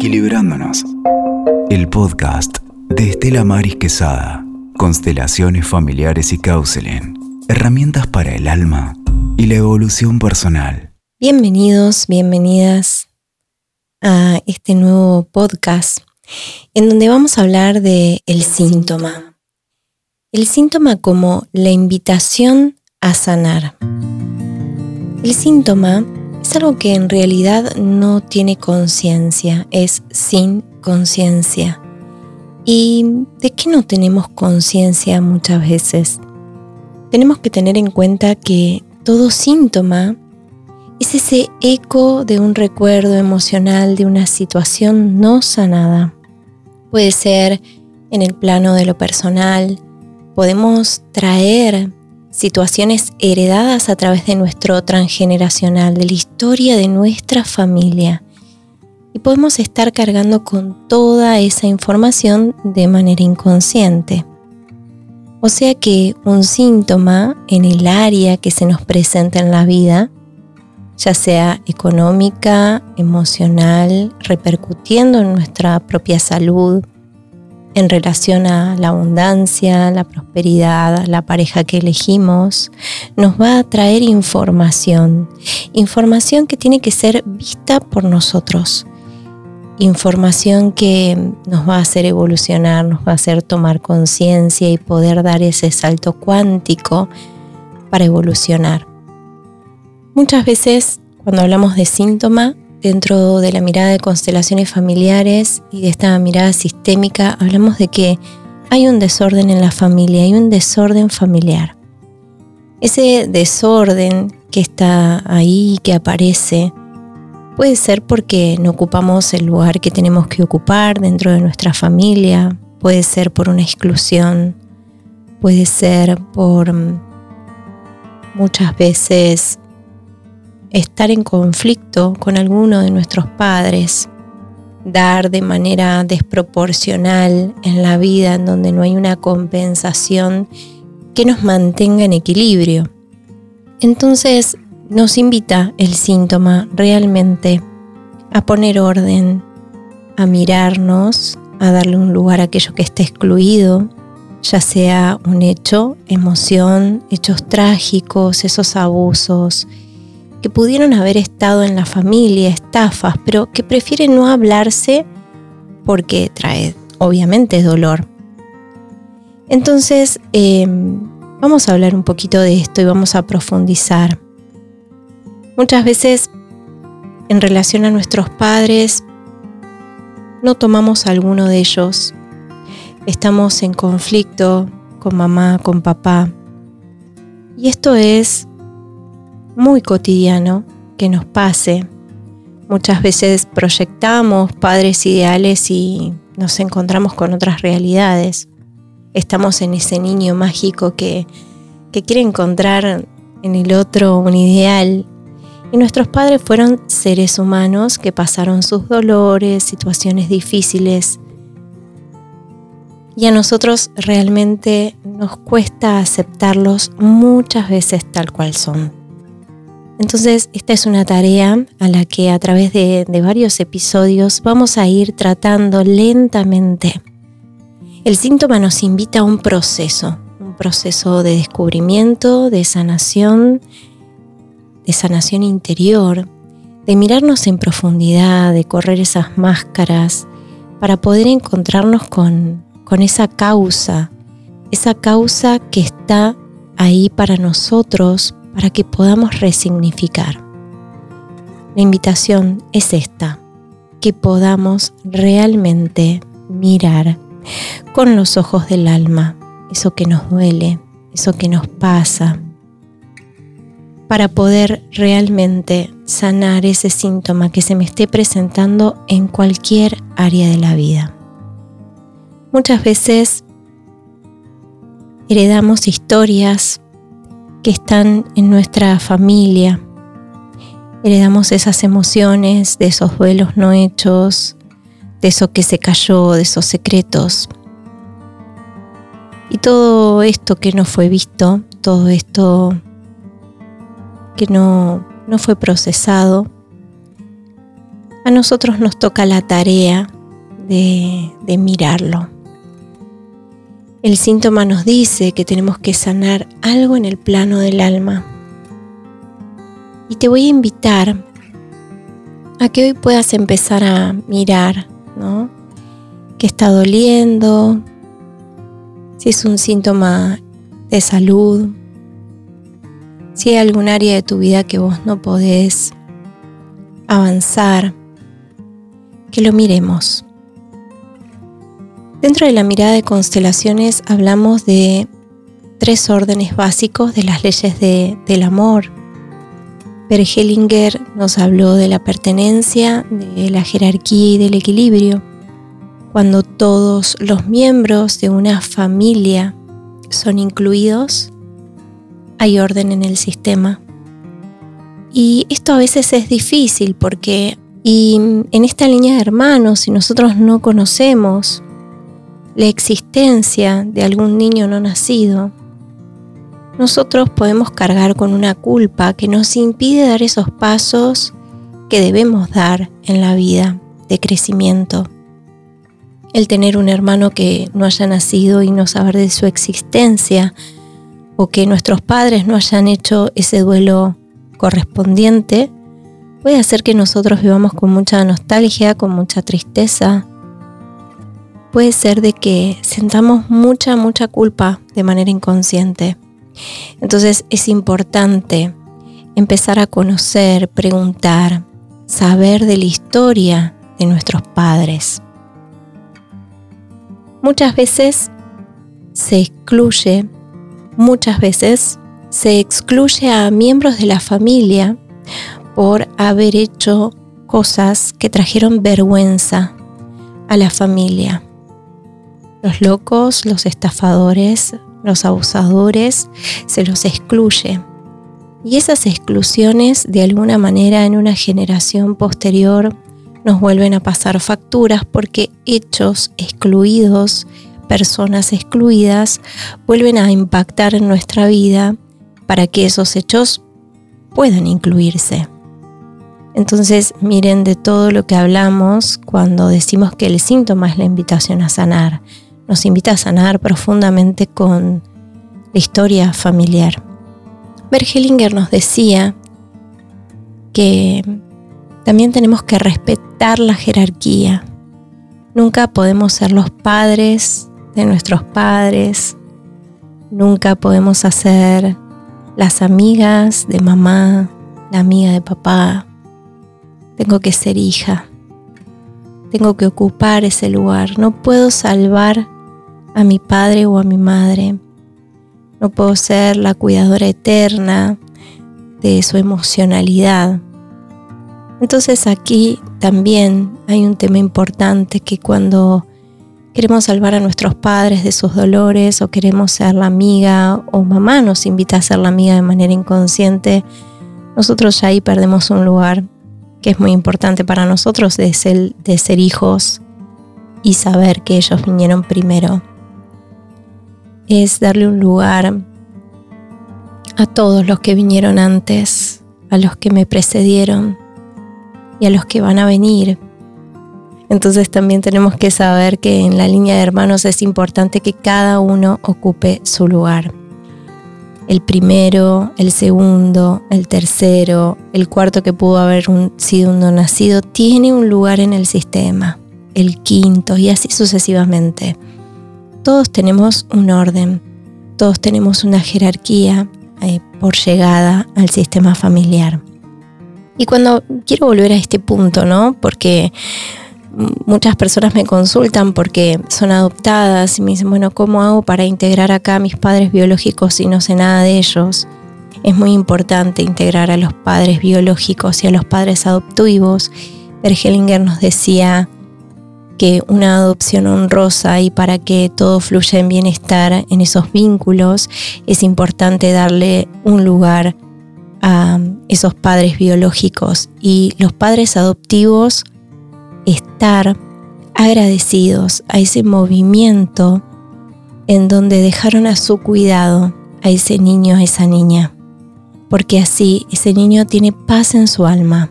Equilibrándonos. El podcast de Estela Maris Quesada. Constelaciones familiares y counseling. Herramientas para el alma y la evolución personal. Bienvenidos, bienvenidas a este nuevo podcast en donde vamos a hablar de el síntoma. El síntoma como la invitación a sanar. El síntoma es algo que en realidad no tiene conciencia, es sin conciencia. ¿Y de qué no tenemos conciencia muchas veces? Tenemos que tener en cuenta que todo síntoma es ese eco de un recuerdo emocional de una situación no sanada. Puede ser en el plano de lo personal, podemos traer situaciones heredadas a través de nuestro transgeneracional, de la historia de nuestra familia. Y podemos estar cargando con toda esa información de manera inconsciente. O sea que un síntoma en el área que se nos presenta en la vida, ya sea económica, emocional, repercutiendo en nuestra propia salud, en relación a la abundancia, la prosperidad, la pareja que elegimos, nos va a traer información, información que tiene que ser vista por nosotros, información que nos va a hacer evolucionar, nos va a hacer tomar conciencia y poder dar ese salto cuántico para evolucionar. Muchas veces cuando hablamos de síntoma, dentro de la mirada de constelaciones familiares y de esta mirada sistémica, hablamos de que hay un desorden en la familia, hay un desorden familiar. Ese desorden que está ahí, que aparece, puede ser porque no ocupamos el lugar que tenemos que ocupar dentro de nuestra familia, puede ser por una exclusión, puede ser por mm, muchas veces estar en conflicto con alguno de nuestros padres, dar de manera desproporcional en la vida en donde no hay una compensación que nos mantenga en equilibrio. Entonces nos invita el síntoma realmente a poner orden, a mirarnos, a darle un lugar a aquello que esté excluido, ya sea un hecho, emoción, hechos trágicos, esos abusos, que pudieron haber estado en la familia, estafas, pero que prefieren no hablarse porque trae obviamente dolor. Entonces, em, vamos a hablar un poquito de esto y vamos a profundizar. Muchas veces, en relación a nuestros padres, no tomamos alguno de ellos. Estamos en conflicto con mamá, con papá. Y esto es muy cotidiano que nos pase. Muchas veces proyectamos padres ideales y nos encontramos con otras realidades. Estamos en ese niño mágico que, que quiere encontrar en el otro un ideal. Y nuestros padres fueron seres humanos que pasaron sus dolores, situaciones difíciles. Y a nosotros realmente nos cuesta aceptarlos muchas veces tal cual son. Entonces, esta es una tarea a la que a través de, varios episodios vamos a ir tratando lentamente. El síntoma nos invita a un proceso, un proceso de descubrimiento, de sanación, de sanación interior, de mirarnos en profundidad, de correr esas máscaras para poder encontrarnos con, con esa causa, esa causa que está ahí para nosotros, para que podamos resignificar. La invitación es esta, que podamos realmente mirar con los ojos del alma eso que nos duele, eso que nos pasa, para poder realmente sanar ese síntoma que se me esté presentando en cualquier área de la vida. Muchas veces heredamos historias que están en nuestra familia. Heredamos esas emociones, de esos duelos no hechos, de eso que se cayó, de esos secretos. Y todo esto que no fue visto, todo esto que no, no fue procesado, a nosotros nos toca la tarea de, de mirarlo. El síntoma nos dice que tenemos que sanar algo en el plano del alma. Y te voy a invitar a que hoy puedas empezar a mirar, ¿no? ¿Qué está doliendo? Si es un síntoma de salud, si hay algún área de tu vida que vos no podés avanzar, que lo miremos. Dentro de la mirada de constelaciones hablamos de tres órdenes básicos de las leyes del amor. Per Hellinger nos habló de la pertenencia, de la jerarquía y del equilibrio. Cuando todos los miembros de una familia son incluidos, hay orden en el sistema. Y esto a veces es difícil porque y en esta línea de hermanos, si nosotros no conocemos la existencia de algún niño no nacido, nosotros podemos cargar con una culpa que nos impide dar esos pasos que debemos dar en la vida de crecimiento. El tener un hermano que no haya nacido y no saber de su existencia, o que nuestros padres no hayan hecho ese duelo correspondiente, puede hacer que nosotros vivamos con mucha nostalgia, con mucha tristeza, puede ser de que sentamos mucha, mucha culpa de manera inconsciente. Entonces es importante empezar a conocer, preguntar, saber de la historia de nuestros padres. Muchas veces se excluye, muchas veces se excluye a miembros de la familia por haber hecho cosas que trajeron vergüenza a la familia. Los locos, los estafadores, los abusadores, se los excluye. Y esas exclusiones de alguna manera en una generación posterior nos vuelven a pasar facturas porque hechos excluidos, personas excluidas, vuelven a impactar en nuestra vida para que esos hechos puedan incluirse. Entonces, miren de todo lo que hablamos cuando decimos que el síntoma es la invitación a sanar nos invita a sanar profundamente con la historia familiar. Bergelinger nos decía que también tenemos que respetar la jerarquía. Nunca podemos ser los padres de nuestros padres. Nunca podemos hacer las amigas de mamá, la amiga de papá. Tengo que ser hija. Tengo que ocupar ese lugar. No puedo salvar a mi padre o a mi madre. No puedo ser la cuidadora eterna de su emocionalidad. Entonces aquí también hay un tema importante que cuando queremos salvar a nuestros padres de sus dolores o queremos ser la amiga o mamá nos invita a ser la amiga de manera inconsciente, nosotros ya ahí perdemos un lugar que es muy importante para nosotros de ser, de ser hijos y saber que ellos vinieron primero es darle un lugar a todos los que vinieron antes, a los que me precedieron y a los que van a venir. Entonces también tenemos que saber que en la línea de hermanos es importante que cada uno ocupe su lugar. El primero, el segundo, el tercero, el cuarto que pudo haber sido un no nacido, tiene un lugar en el sistema. El quinto y así sucesivamente todos tenemos un orden, todos tenemos una jerarquía eh, por llegada al sistema familiar. Y cuando quiero volver a este punto, ¿no? Porque muchas personas me consultan porque son adoptadas y me dicen, bueno, ¿cómo hago para integrar acá a mis padres biológicos si no sé nada de ellos? Es muy importante integrar a los padres biológicos y a los padres adoptivos. Bergelinger nos decía que una adopción honrosa y para que todo fluya en bienestar en esos vínculos, es importante darle un lugar a esos padres biológicos. Y los padres adoptivos estar agradecidos a ese movimiento en donde dejaron a su cuidado a ese niño, a esa niña, porque así ese niño tiene paz en su alma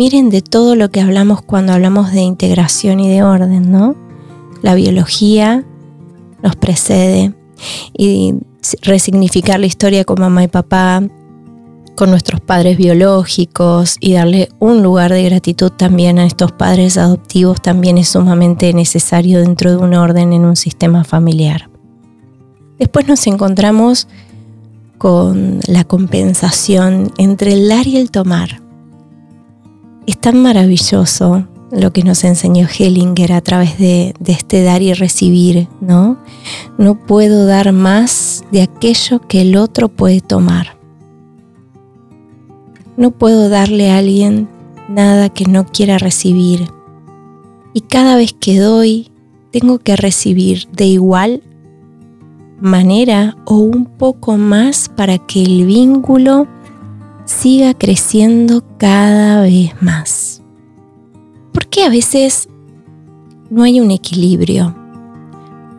Miren de todo lo que hablamos cuando hablamos de integración y de orden, ¿no? La biología nos precede y resignificar la historia con mamá y papá, con nuestros padres biológicos y darle un lugar de gratitud también a estos padres adoptivos también es sumamente necesario dentro de un orden en un sistema familiar. Después nos encontramos con la compensación entre el dar y el tomar. Es tan maravilloso lo que nos enseñó Hellinger a través de, este dar y recibir, ¿no? No puedo dar más de aquello que el otro puede tomar. No puedo darle a alguien nada que no quiera recibir. Y cada vez que doy, tengo que recibir de igual manera o un poco más para que el vínculo siga creciendo cada vez más. Porque a veces no hay un equilibrio?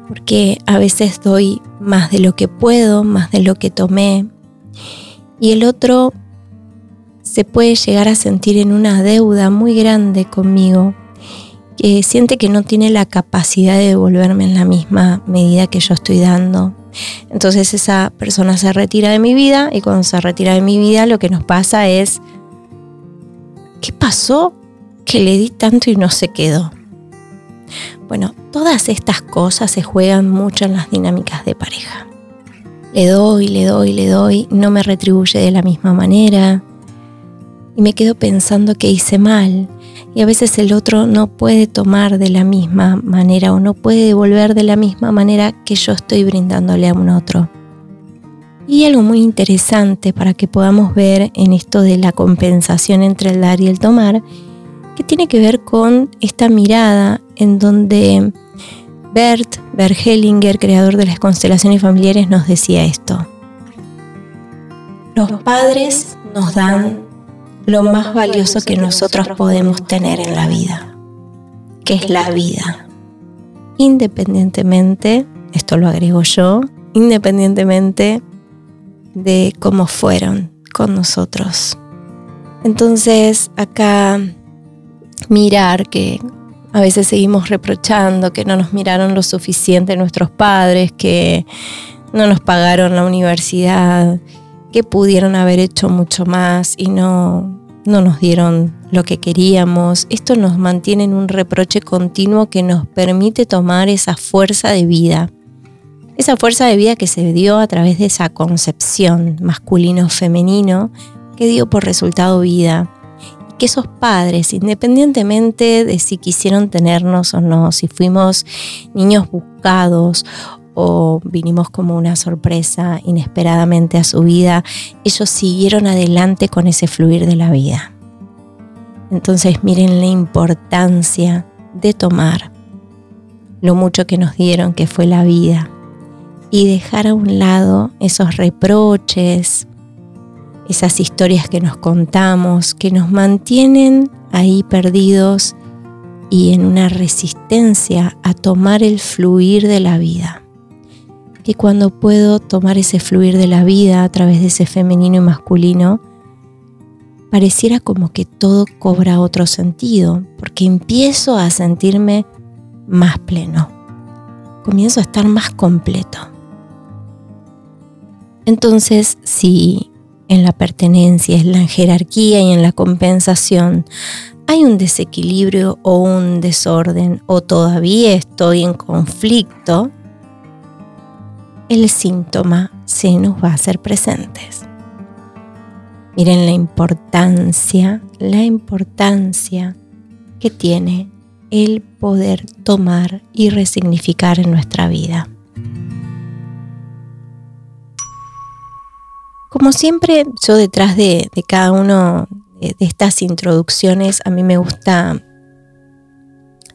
Porque a veces doy más de lo que puedo, más de lo que tomé, y el otro se puede llegar a sentir en una deuda muy grande conmigo, que siente que no tiene la capacidad de devolverme en la misma medida que yo estoy dando. Entonces esa persona se retira de mi vida y cuando se retira de mi vida lo que nos pasa es, ¿qué pasó que le di tanto y no se quedó? Bueno, todas estas cosas se juegan mucho en las dinámicas de pareja. Le doy, le doy, le doy, no me retribuye de la misma manera y me quedo pensando que hice mal y a veces el otro no puede tomar de la misma manera o no puede devolver de la misma manera que yo estoy brindándole a un otro. Y algo muy interesante para que podamos ver en esto de la compensación entre el dar y el tomar, que tiene que ver con esta mirada en donde Bert Bergelinger, creador de las constelaciones familiares, nos decía esto. Los padres nos dan lo más valioso que nosotros podemos tener en la vida, que es la vida. Independientemente, esto lo agrego yo, independientemente de cómo fueron con nosotros. Entonces, acá mirar que a veces seguimos reprochando que no nos miraron lo suficiente nuestros padres, que no nos pagaron la universidad, que pudieron haber hecho mucho más y no, no nos dieron lo que queríamos. Esto nos mantiene en un reproche continuo que nos permite tomar esa fuerza de vida. Esa fuerza de vida que se dio a través de esa concepción masculino-femenino que dio por resultado vida. Y que esos padres, independientemente de si quisieron tenernos o no, si fuimos niños buscados o vinimos como una sorpresa inesperadamente a su vida, ellos siguieron adelante con ese fluir de la vida. Entonces miren la importancia de tomar lo mucho que nos dieron, que fue la vida, y dejar a un lado esos reproches, esas historias que nos contamos, que nos mantienen ahí perdidos y en una resistencia a tomar el fluir de la vida que cuando puedo tomar ese fluir de la vida a través de ese femenino y masculino, pareciera como que todo cobra otro sentido, porque empiezo a sentirme más pleno, comienzo a estar más completo. Entonces, si en la pertenencia, en la jerarquía y en la compensación hay un desequilibrio o un desorden o todavía estoy en conflicto, el síntoma se nos va a hacer presentes. Miren la importancia, la importancia que tiene el poder tomar y resignificar en nuestra vida. Como siempre, yo detrás de, cada uno de estas introducciones, a mí me gusta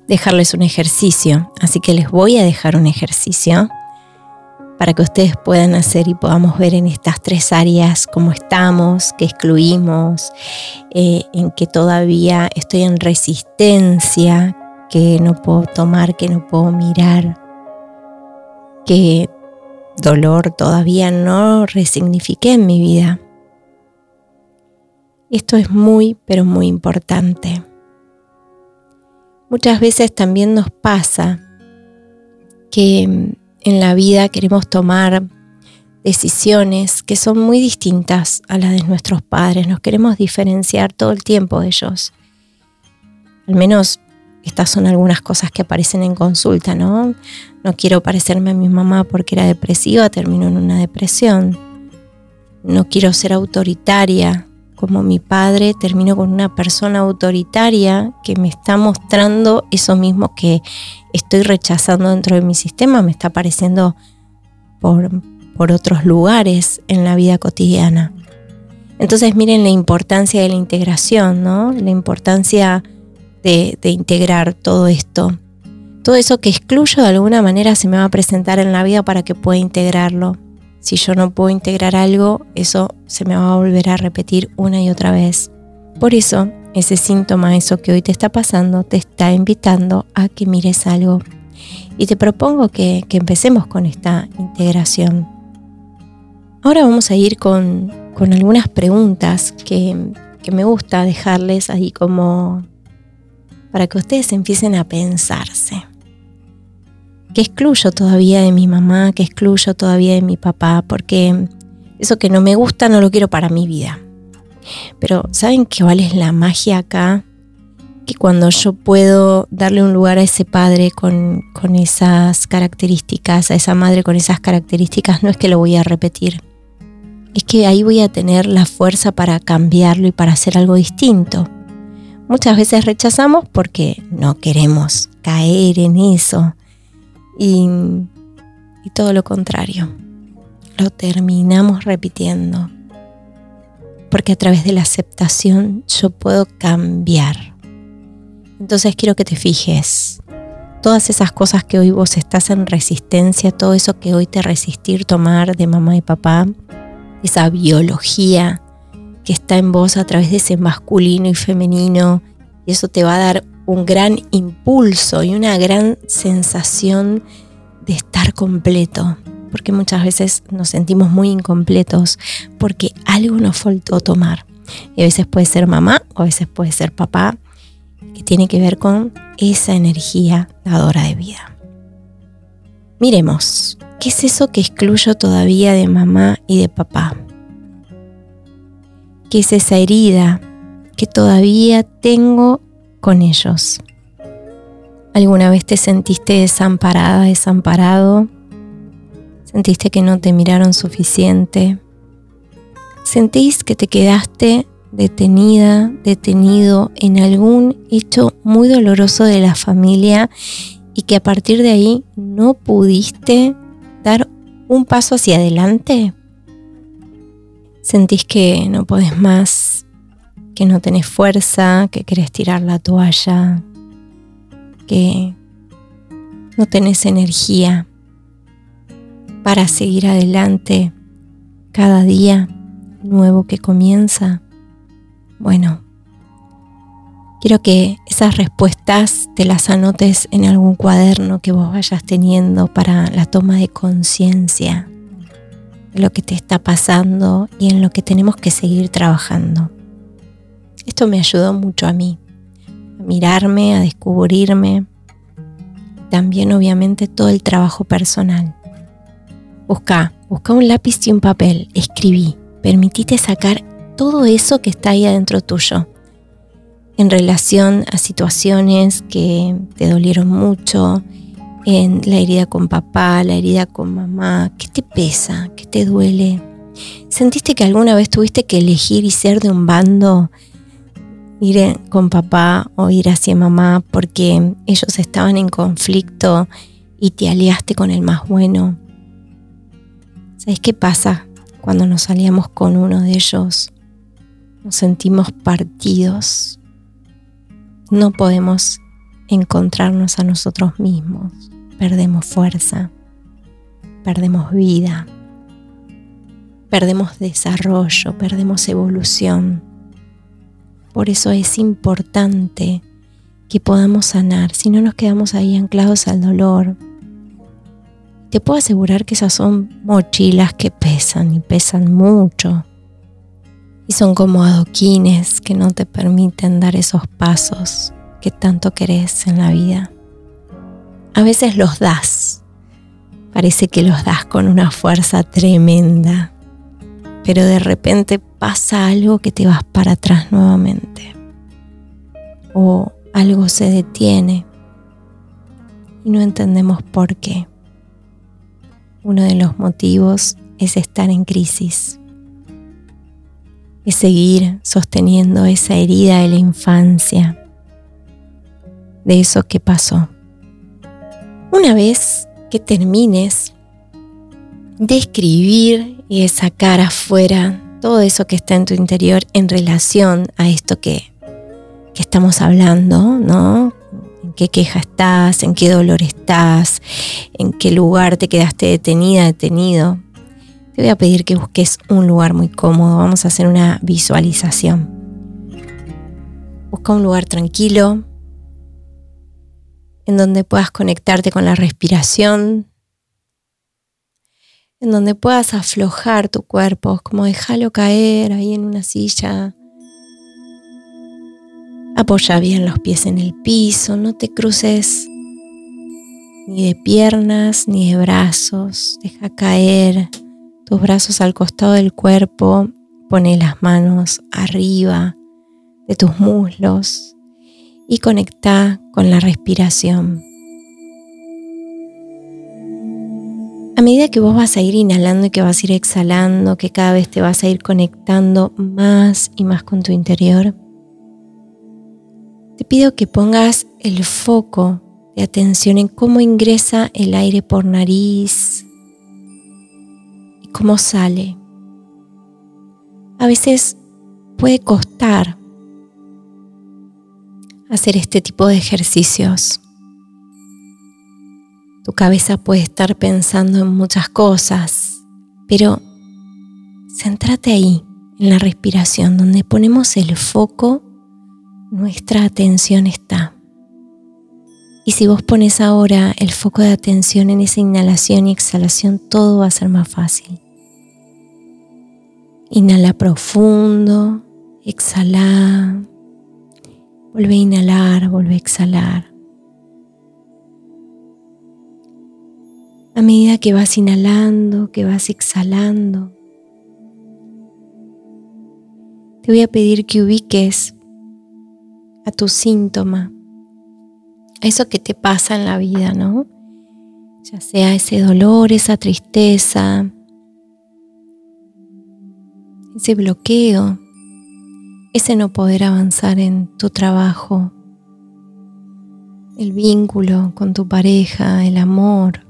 dejarles un ejercicio, así que les voy a dejar un ejercicio para que ustedes puedan hacer y podamos ver en estas tres áreas cómo estamos, qué excluimos, eh, en que todavía estoy en resistencia, que no puedo tomar, que no puedo mirar, que dolor todavía no resignifiqué en mi vida. Esto es muy, pero muy importante. Muchas veces también nos pasa que en la vida queremos tomar decisiones que son muy distintas a las de nuestros padres. Nos queremos diferenciar todo el tiempo de ellos. Al menos estas son algunas cosas que aparecen en consulta, ¿no? No quiero parecerme a mi mamá porque era depresiva, termino en una depresión. No quiero ser autoritaria como mi padre, termino con una persona autoritaria que me está mostrando eso mismo que estoy rechazando dentro de mi sistema, me está apareciendo por, por otros lugares en la vida cotidiana. Entonces miren la importancia de la integración, ¿no? La importancia de, de integrar todo esto. Todo eso que excluyo de alguna manera se me va a presentar en la vida para que pueda integrarlo. Si yo no puedo integrar algo, eso se me va a volver a repetir una y otra vez. Por eso, ese síntoma, eso que hoy te está pasando, te está invitando a que mires algo. Y te propongo que, empecemos con esta integración. Ahora vamos a ir con, algunas preguntas que, que me gusta dejarles ahí como para que ustedes empiecen a pensarse. ¿Qué excluyo todavía de mi mamá? ¿Qué excluyo todavía de mi papá? Porque eso que no me gusta no lo quiero para mi vida. Pero ¿saben qué vale la magia acá? Que cuando yo puedo darle un lugar a ese padre con, con esas características, a esa madre con esas características, no es que lo voy a repetir. Es que ahí voy a tener la fuerza para cambiarlo y para hacer algo distinto. Muchas veces rechazamos porque no queremos caer en eso. Y, y todo lo contrario. Lo terminamos repitiendo porque a través de la aceptación yo puedo cambiar. Entonces quiero que te fijes, todas esas cosas que hoy vos estás en resistencia, todo eso que hoy te resistir tomar de mamá y papá, esa biología que está en vos a través de ese masculino y femenino, y eso te va a dar un gran impulso y una gran sensación de estar completo, porque muchas veces nos sentimos muy incompletos porque algo nos faltó tomar. Y a veces puede ser mamá o a veces puede ser papá, que tiene que ver con esa energía dadora de vida. Miremos, ¿qué es eso que excluyo todavía de mamá y de papá? ¿Qué es esa herida que todavía tengo ellos? ¿Alguna vez te sentiste desamparada, desamparado? Sentiste que no te miraron suficiente. Sentís que te quedaste detenida, detenido en algún hecho muy doloroso de la familia y que a partir de ahí no pudiste dar un paso hacia adelante. Sentís que no podés más, que no tenés fuerza, que querés tirar la toalla, que no tenés energía para seguir adelante cada día nuevo que comienza? Bueno, quiero que esas respuestas te las anotes en algún cuaderno que vos vayas teniendo para la toma de conciencia de lo que te está pasando y en lo que tenemos que seguir trabajando. Esto me ayudó mucho a mí, a mirarme, a descubrirme, también obviamente todo el trabajo personal. Busca, busca un lápiz y un papel, escribí, permitite sacar todo eso que está ahí adentro tuyo en relación a situaciones que te dolieron mucho, en la herida con papá, la herida con mamá, ¿qué te pesa? ¿Qué te duele? ¿Sentiste que alguna vez tuviste que elegir y ser de un bando? Ir con papá o ir hacia mamá porque ellos estaban en conflicto y te aliaste con el más bueno. ¿Sabes qué pasa cuando nos salíamos con uno de ellos? Nos sentimos partidos. No podemos encontrarnos a nosotros mismos. Perdemos fuerza, perdemos vida, perdemos desarrollo, perdemos evolución. Por eso es importante que podamos sanar, si no nos quedamos ahí anclados al dolor, te puedo asegurar que esas son mochilas que pesan y pesan mucho. y son como adoquines que no te permiten dar esos pasos que tanto querés en la vida. A veces los das, parece que los das con una fuerza tremenda, pero de repente pasa algo que te vas para atrás nuevamente o algo se detiene y no entendemos por qué. Uno de los motivos es estar en crisis es seguir sosteniendo esa herida de la infancia, de eso que pasó. Una vez que termines de escribir y sacar afuera todo eso que está en tu interior en relación a esto que, que estamos hablando, ¿no? En qué queja estás, en qué dolor estás, en qué lugar te quedaste detenida, detenido te voy a pedir que busques un lugar muy cómodo. Vamos a hacer una visualización. Busca un lugar tranquilo en donde puedas conectarte con la respiración, en donde puedas aflojar tu cuerpo, como dejarlo caer ahí en una silla. Apoya bien los pies en el piso, no te cruces ni de piernas ni de brazos, deja caer tus brazos al costado del cuerpo, pone las manos arriba de tus muslos y conecta con la respiración. A medida que vos vas a ir inhalando y que vas a ir exhalando, que cada vez te vas a ir conectando más y más con tu interior, te pido que pongas el foco de atención en cómo ingresa el aire por nariz, cómo sale. A veces puede costar hacer este tipo de ejercicios. Tu cabeza puede estar pensando en muchas cosas, pero céntrate ahí, en la respiración, donde ponemos el foco, nuestra atención está. Y si vos pones ahora el foco de atención en esa inhalación y exhalación, todo va a ser más fácil. Inhala profundo, exhala. Vuelve a inhalar, vuelve a exhalar. A medida que vas inhalando, que vas exhalando, te voy a pedir que ubiques a tu síntoma, a eso que te pasa en la vida, ¿no? Ya sea ese dolor, esa tristeza, ese bloqueo, ese no poder avanzar en tu trabajo, el vínculo con tu pareja, el amor,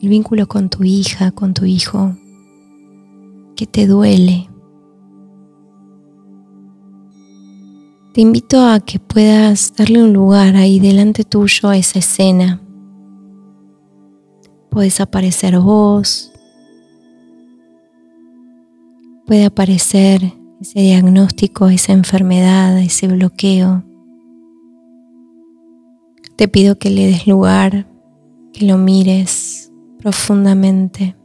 el vínculo con tu hija, con tu hijo, que te duele. Te invito a que puedas darle un lugar ahí delante tuyo a esa escena. Puedes aparecer vos, puede aparecer ese diagnóstico, esa enfermedad, ese bloqueo. Te pido que le des lugar, que lo mires profundamente.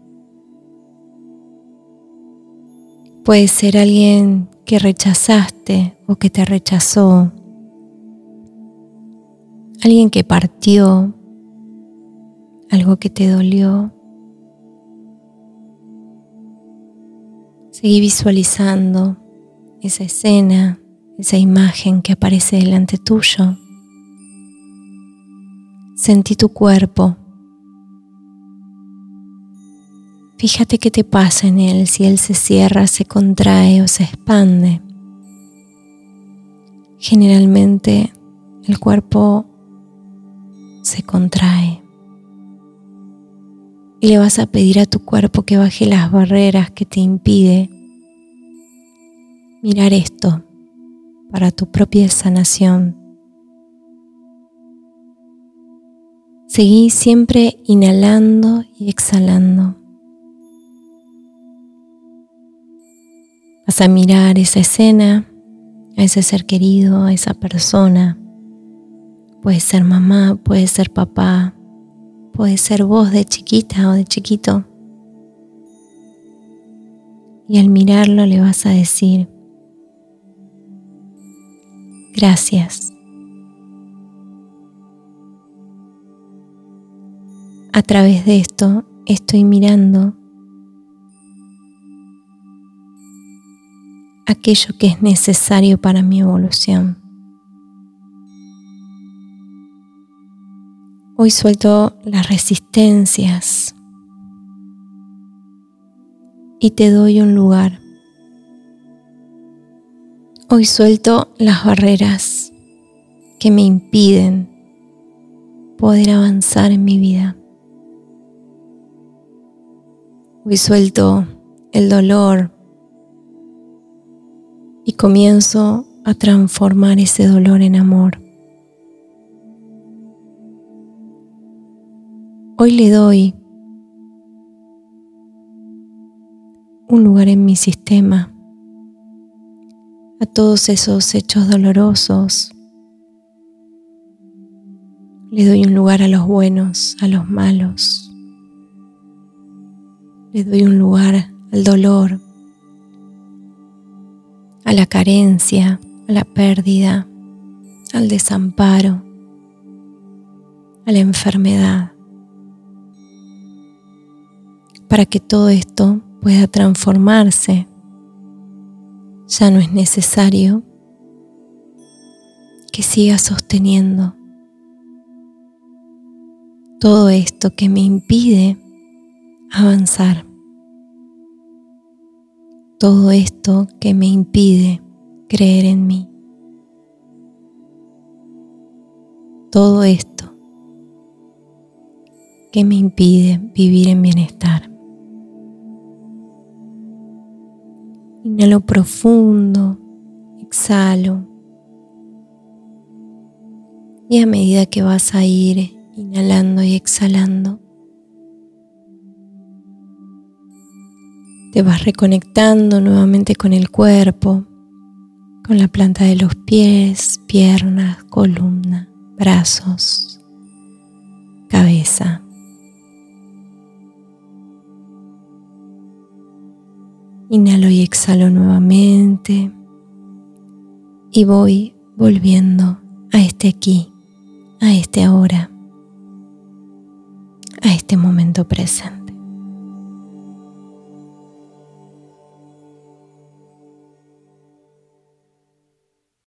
Puede ser alguien que rechazaste o que te rechazó, alguien que partió, algo que te dolió. Seguí visualizando esa escena, esa imagen que aparece delante tuyo. Sentí tu cuerpo. Fíjate qué te pasa en él, si él se cierra, se contrae o se expande. Generalmente el cuerpo se contrae y le vas a pedir a tu cuerpo que baje las barreras que te impide mirar esto para tu propia sanación. Seguí siempre inhalando y exhalando. Vas a mirar esa escena, a ese ser querido, a esa persona. Puede ser mamá, puede ser papá, puede ser vos de chiquita o de chiquito. Y al mirarlo le vas a decir, gracias. A través de esto estoy mirando aquello que es necesario para mi evolución. Hoy suelto las resistencias y te doy un lugar. Hoy suelto las barreras que me impiden poder avanzar en mi vida. Hoy suelto el dolor y comienzo a transformar ese dolor en amor. Hoy le doy un lugar en mi sistema a todos esos hechos dolorosos. Le doy un lugar a los buenos, a los malos. Le doy un lugar al dolor, a la carencia, a la pérdida, al desamparo, a la enfermedad para que todo esto pueda transformarse. Ya no es necesario que siga sosteniendo todo esto que me impide avanzar. Todo esto que me impide creer en mí. Todo esto que me impide vivir en bienestar. Inhalo profundo, exhalo. Y a medida que vas a ir inhalando y exhalando, te vas reconectando nuevamente con el cuerpo, con la planta de los pies, piernas, columna, brazos, cabeza. Inhalo y exhalo nuevamente y voy volviendo a este aquí, a este ahora, a este momento presente.